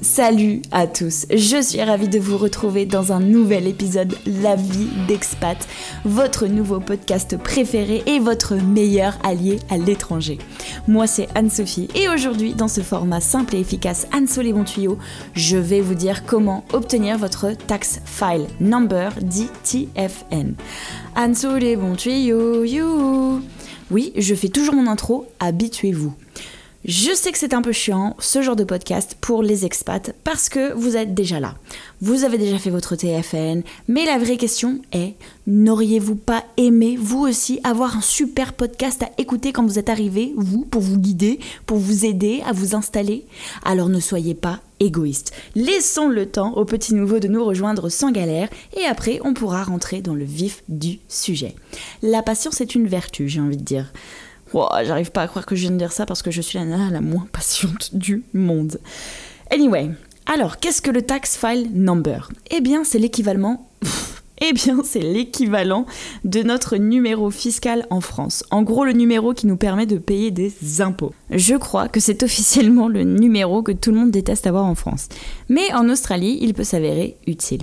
Salut à tous, je suis ravie de vous retrouver dans un nouvel épisode La vie d'expat, votre nouveau podcast préféré et votre meilleur allié à l'étranger. Moi c'est Anne-Sophie et aujourd'hui dans ce format simple et efficace Anne-So les bons tuyaux, je vais vous dire comment obtenir votre tax file number dit TFN. Anne-So les bons tuyaux, you Oui, je fais toujours mon intro, habituez-vous. Je sais que c'est un peu chiant, ce genre de podcast, pour les expats, parce que vous êtes déjà là. Vous avez déjà fait votre TFN, mais la vraie question est, n'auriez-vous pas aimé, vous aussi, avoir un super podcast à écouter quand vous êtes arrivé, vous, pour vous guider, pour vous aider à vous installer? Alors ne soyez pas égoïste. Laissons le temps aux petits nouveaux de nous rejoindre sans galère, et après, on pourra rentrer dans le vif du sujet. La patience est une vertu, j'ai envie de dire. J'arrive pas à croire que je viens de dire ça parce que je suis la nana la moins patiente du monde. Anyway, alors qu'est-ce que le tax file number? Eh bien, c'est l'équivalent. Eh bien, c'est l'équivalent de notre numéro fiscal en France. En gros, le numéro qui nous permet de payer des impôts. Je crois que c'est officiellement le numéro que tout le monde déteste avoir en France. Mais en Australie, il peut s'avérer utile.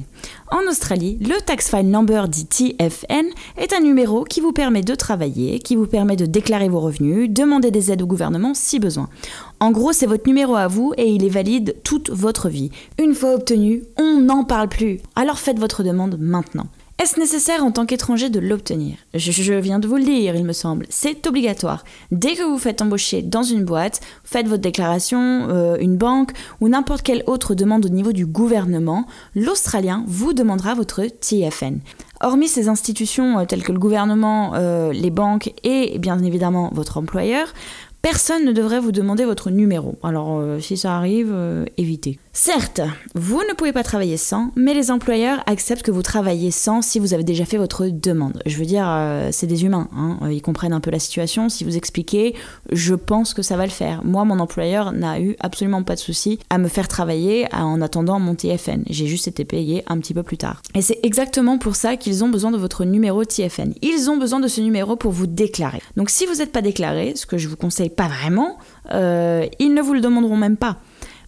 En Australie, le Tax File Number dit TFN est un numéro qui vous permet de travailler, qui vous permet de déclarer vos revenus, demander des aides au gouvernement si besoin. En gros, c'est votre numéro à vous et il est valide toute votre vie. Une fois obtenu, on n'en parle plus. Alors faites votre demande maintenant. Est-ce nécessaire en tant qu'étranger de l'obtenir? Je, viens de vous le dire, il me semble. C'est obligatoire. Dès que vous faites embaucher dans une boîte, faites votre déclaration, euh, une banque ou n'importe quelle autre demande au niveau du gouvernement, l'Australien vous demandera votre TFN. Hormis ces institutions euh, telles que le gouvernement, euh, les banques et bien évidemment votre employeur, personne ne devrait vous demander votre numéro. Alors si ça arrive, évitez. Certes, vous ne pouvez pas travailler sans, mais les employeurs acceptent que vous travaillez sans si vous avez déjà fait votre demande. Je veux dire, euh, c'est des humains, hein. ils comprennent un peu la situation. Si vous expliquez, je pense que ça va le faire. Moi, mon employeur n'a eu absolument pas de souci à me faire travailler en attendant mon TFN. J'ai juste été payé un petit peu plus tard. Et c'est exactement pour ça qu'ils ont besoin de votre numéro TFN. Ils ont besoin de ce numéro pour vous déclarer. Donc si vous n'êtes pas déclaré, ce que je vous conseille pas vraiment, euh, ils ne vous le demanderont même pas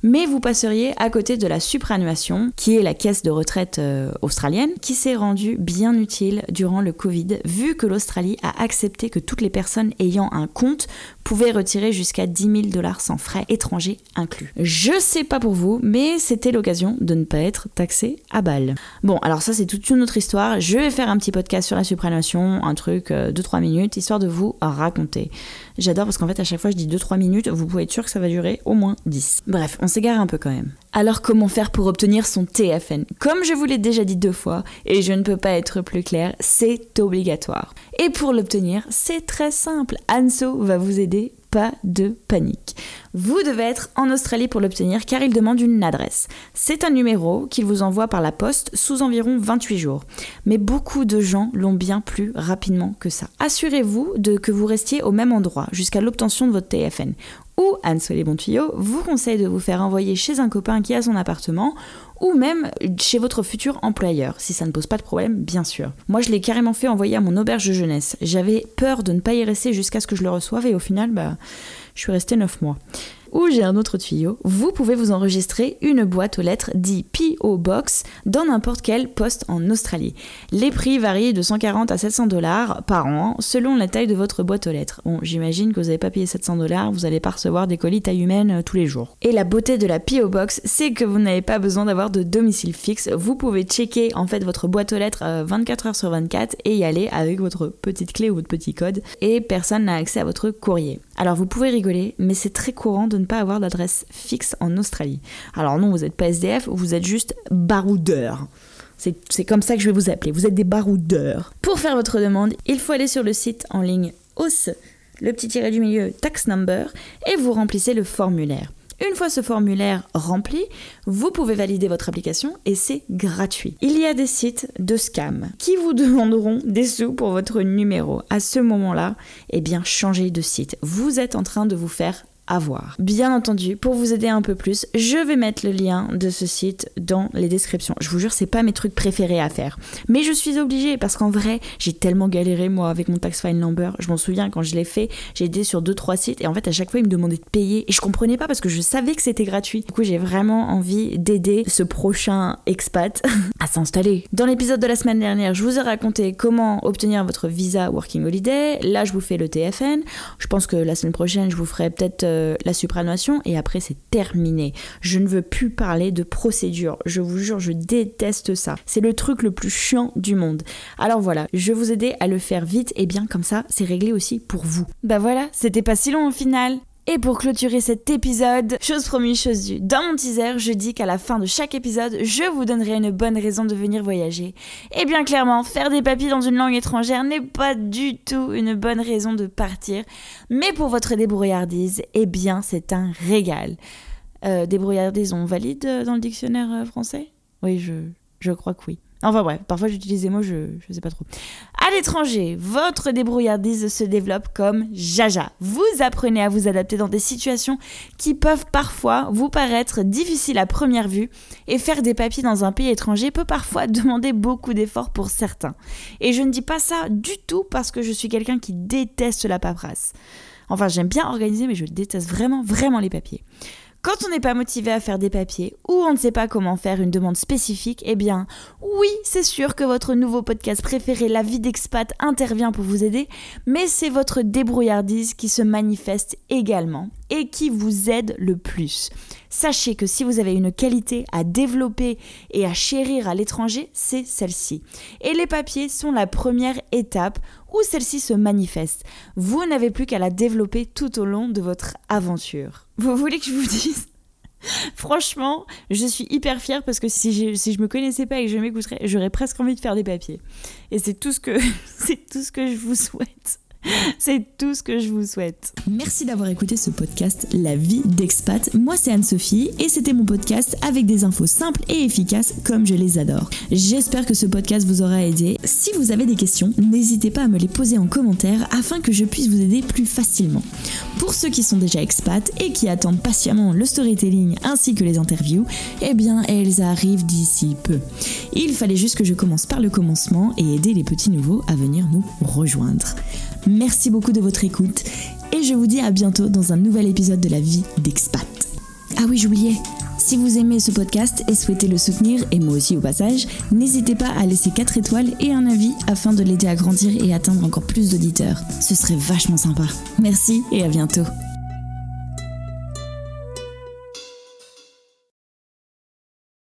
mais vous passeriez à côté de la supraannuation, qui est la caisse de retraite euh, australienne, qui s'est rendue bien utile durant le Covid, vu que l'Australie a accepté que toutes les personnes ayant un compte pouvaient retirer jusqu'à 10 000 dollars sans frais étrangers inclus. Je sais pas pour vous, mais c'était l'occasion de ne pas être taxé à balle. Bon, alors ça c'est toute une autre histoire. Je vais faire un petit podcast sur la supraannuation, un truc euh, de 2-3 minutes, histoire de vous raconter. J'adore parce qu'en fait à chaque fois je dis 2-3 minutes, vous pouvez être sûr que ça va durer au moins 10. Bref, on s'égare un peu quand même. Alors comment faire pour obtenir son TFN Comme je vous l'ai déjà dit deux fois, et je ne peux pas être plus clair, c'est obligatoire. Et pour l'obtenir, c'est très simple. Anso va vous aider pas de panique. Vous devez être en Australie pour l'obtenir car il demande une adresse. C'est un numéro qu'il vous envoie par la poste sous environ 28 jours. Mais beaucoup de gens l'ont bien plus rapidement que ça. Assurez-vous de que vous restiez au même endroit jusqu'à l'obtention de votre TFN. Ou Anne Soleil Bon vous conseille de vous faire envoyer chez un copain qui a son appartement ou même chez votre futur employeur, si ça ne pose pas de problème, bien sûr. Moi, je l'ai carrément fait envoyer à mon auberge de jeunesse. J'avais peur de ne pas y rester jusqu'à ce que je le reçoive et au final, bah, je suis restée 9 mois. Ou j'ai un autre tuyau, vous pouvez vous enregistrer une boîte aux lettres dit PO Box dans n'importe quel poste en Australie. Les prix varient de 140 à 700 dollars par an selon la taille de votre boîte aux lettres. Bon, j'imagine que vous n'avez pas payé 700 dollars, vous n'allez pas recevoir des colis taille humaine euh, tous les jours. Et la beauté de la PO Box, c'est que vous n'avez pas besoin d'avoir de domicile fixe. Vous pouvez checker en fait votre boîte aux lettres 24 euh, heures sur 24 et y aller avec votre petite clé ou votre petit code et personne n'a accès à votre courrier. Alors vous pouvez rigoler, mais c'est très courant de ne pas avoir d'adresse fixe en Australie. Alors non, vous n'êtes pas SDF, vous êtes juste baroudeur. C'est comme ça que je vais vous appeler. Vous êtes des baroudeurs. Pour faire votre demande, il faut aller sur le site en ligne OS, le petit tiré du milieu tax number, et vous remplissez le formulaire. Une fois ce formulaire rempli, vous pouvez valider votre application et c'est gratuit. Il y a des sites de scam qui vous demanderont des sous pour votre numéro. À ce moment-là, eh bien, changez de site. Vous êtes en train de vous faire à voir. Bien entendu, pour vous aider un peu plus, je vais mettre le lien de ce site dans les descriptions. Je vous jure, c'est pas mes trucs préférés à faire. Mais je suis obligée parce qu'en vrai, j'ai tellement galéré moi avec mon tax file number. Je m'en souviens quand je l'ai fait, j'ai aidé sur 2-3 sites et en fait, à chaque fois, ils me demandaient de payer et je comprenais pas parce que je savais que c'était gratuit. Du coup, j'ai vraiment envie d'aider ce prochain expat s'installer. Dans l'épisode de la semaine dernière, je vous ai raconté comment obtenir votre visa Working Holiday. Là, je vous fais le TFN. Je pense que la semaine prochaine, je vous ferai peut-être euh, la supranotion et après, c'est terminé. Je ne veux plus parler de procédure. Je vous jure, je déteste ça. C'est le truc le plus chiant du monde. Alors voilà, je vais vous aider à le faire vite et bien comme ça, c'est réglé aussi pour vous. Bah voilà, c'était pas si long au final. Et pour clôturer cet épisode, chose promise, chose due. Dans mon teaser, je dis qu'à la fin de chaque épisode, je vous donnerai une bonne raison de venir voyager. Et bien clairement, faire des papiers dans une langue étrangère n'est pas du tout une bonne raison de partir. Mais pour votre débrouillardise, eh bien c'est un régal. Euh, débrouillardise, on valide euh, dans le dictionnaire euh, français? Oui, je, je crois que oui. Enfin bref, parfois j'utilise des mots, je, ne sais pas trop. À l'étranger, votre débrouillardise se développe comme jaja. Vous apprenez à vous adapter dans des situations qui peuvent parfois vous paraître difficiles à première vue et faire des papiers dans un pays étranger peut parfois demander beaucoup d'efforts pour certains. Et je ne dis pas ça du tout parce que je suis quelqu'un qui déteste la paperasse. Enfin, j'aime bien organiser, mais je déteste vraiment, vraiment les papiers. Quand on n'est pas motivé à faire des papiers ou on ne sait pas comment faire une demande spécifique, eh bien, oui, c'est sûr que votre nouveau podcast préféré, La vie d'expat, intervient pour vous aider, mais c'est votre débrouillardise qui se manifeste également et qui vous aide le plus. Sachez que si vous avez une qualité à développer et à chérir à l'étranger, c'est celle-ci. Et les papiers sont la première étape où celle-ci se manifeste. Vous n'avez plus qu'à la développer tout au long de votre aventure. Vous voulez que je vous dise? Franchement, je suis hyper fière parce que si je, si je me connaissais pas et que je m'écouterais, j'aurais presque envie de faire des papiers. Et c'est tout ce c'est tout ce que je vous souhaite. C'est tout ce que je vous souhaite. Merci d'avoir écouté ce podcast La vie d'expat. Moi c'est Anne-Sophie et c'était mon podcast avec des infos simples et efficaces comme je les adore. J'espère que ce podcast vous aura aidé. Si vous avez des questions, n'hésitez pas à me les poser en commentaire afin que je puisse vous aider plus facilement. Pour ceux qui sont déjà expats et qui attendent patiemment le storytelling ainsi que les interviews, eh bien elles arrivent d'ici peu. Il fallait juste que je commence par le commencement et aider les petits nouveaux à venir nous rejoindre. Merci beaucoup de votre écoute et je vous dis à bientôt dans un nouvel épisode de la vie d'expat. Ah oui, j'oubliais. Si vous aimez ce podcast et souhaitez le soutenir, et moi aussi au passage, n'hésitez pas à laisser 4 étoiles et un avis afin de l'aider à grandir et atteindre encore plus d'auditeurs. Ce serait vachement sympa. Merci et à bientôt.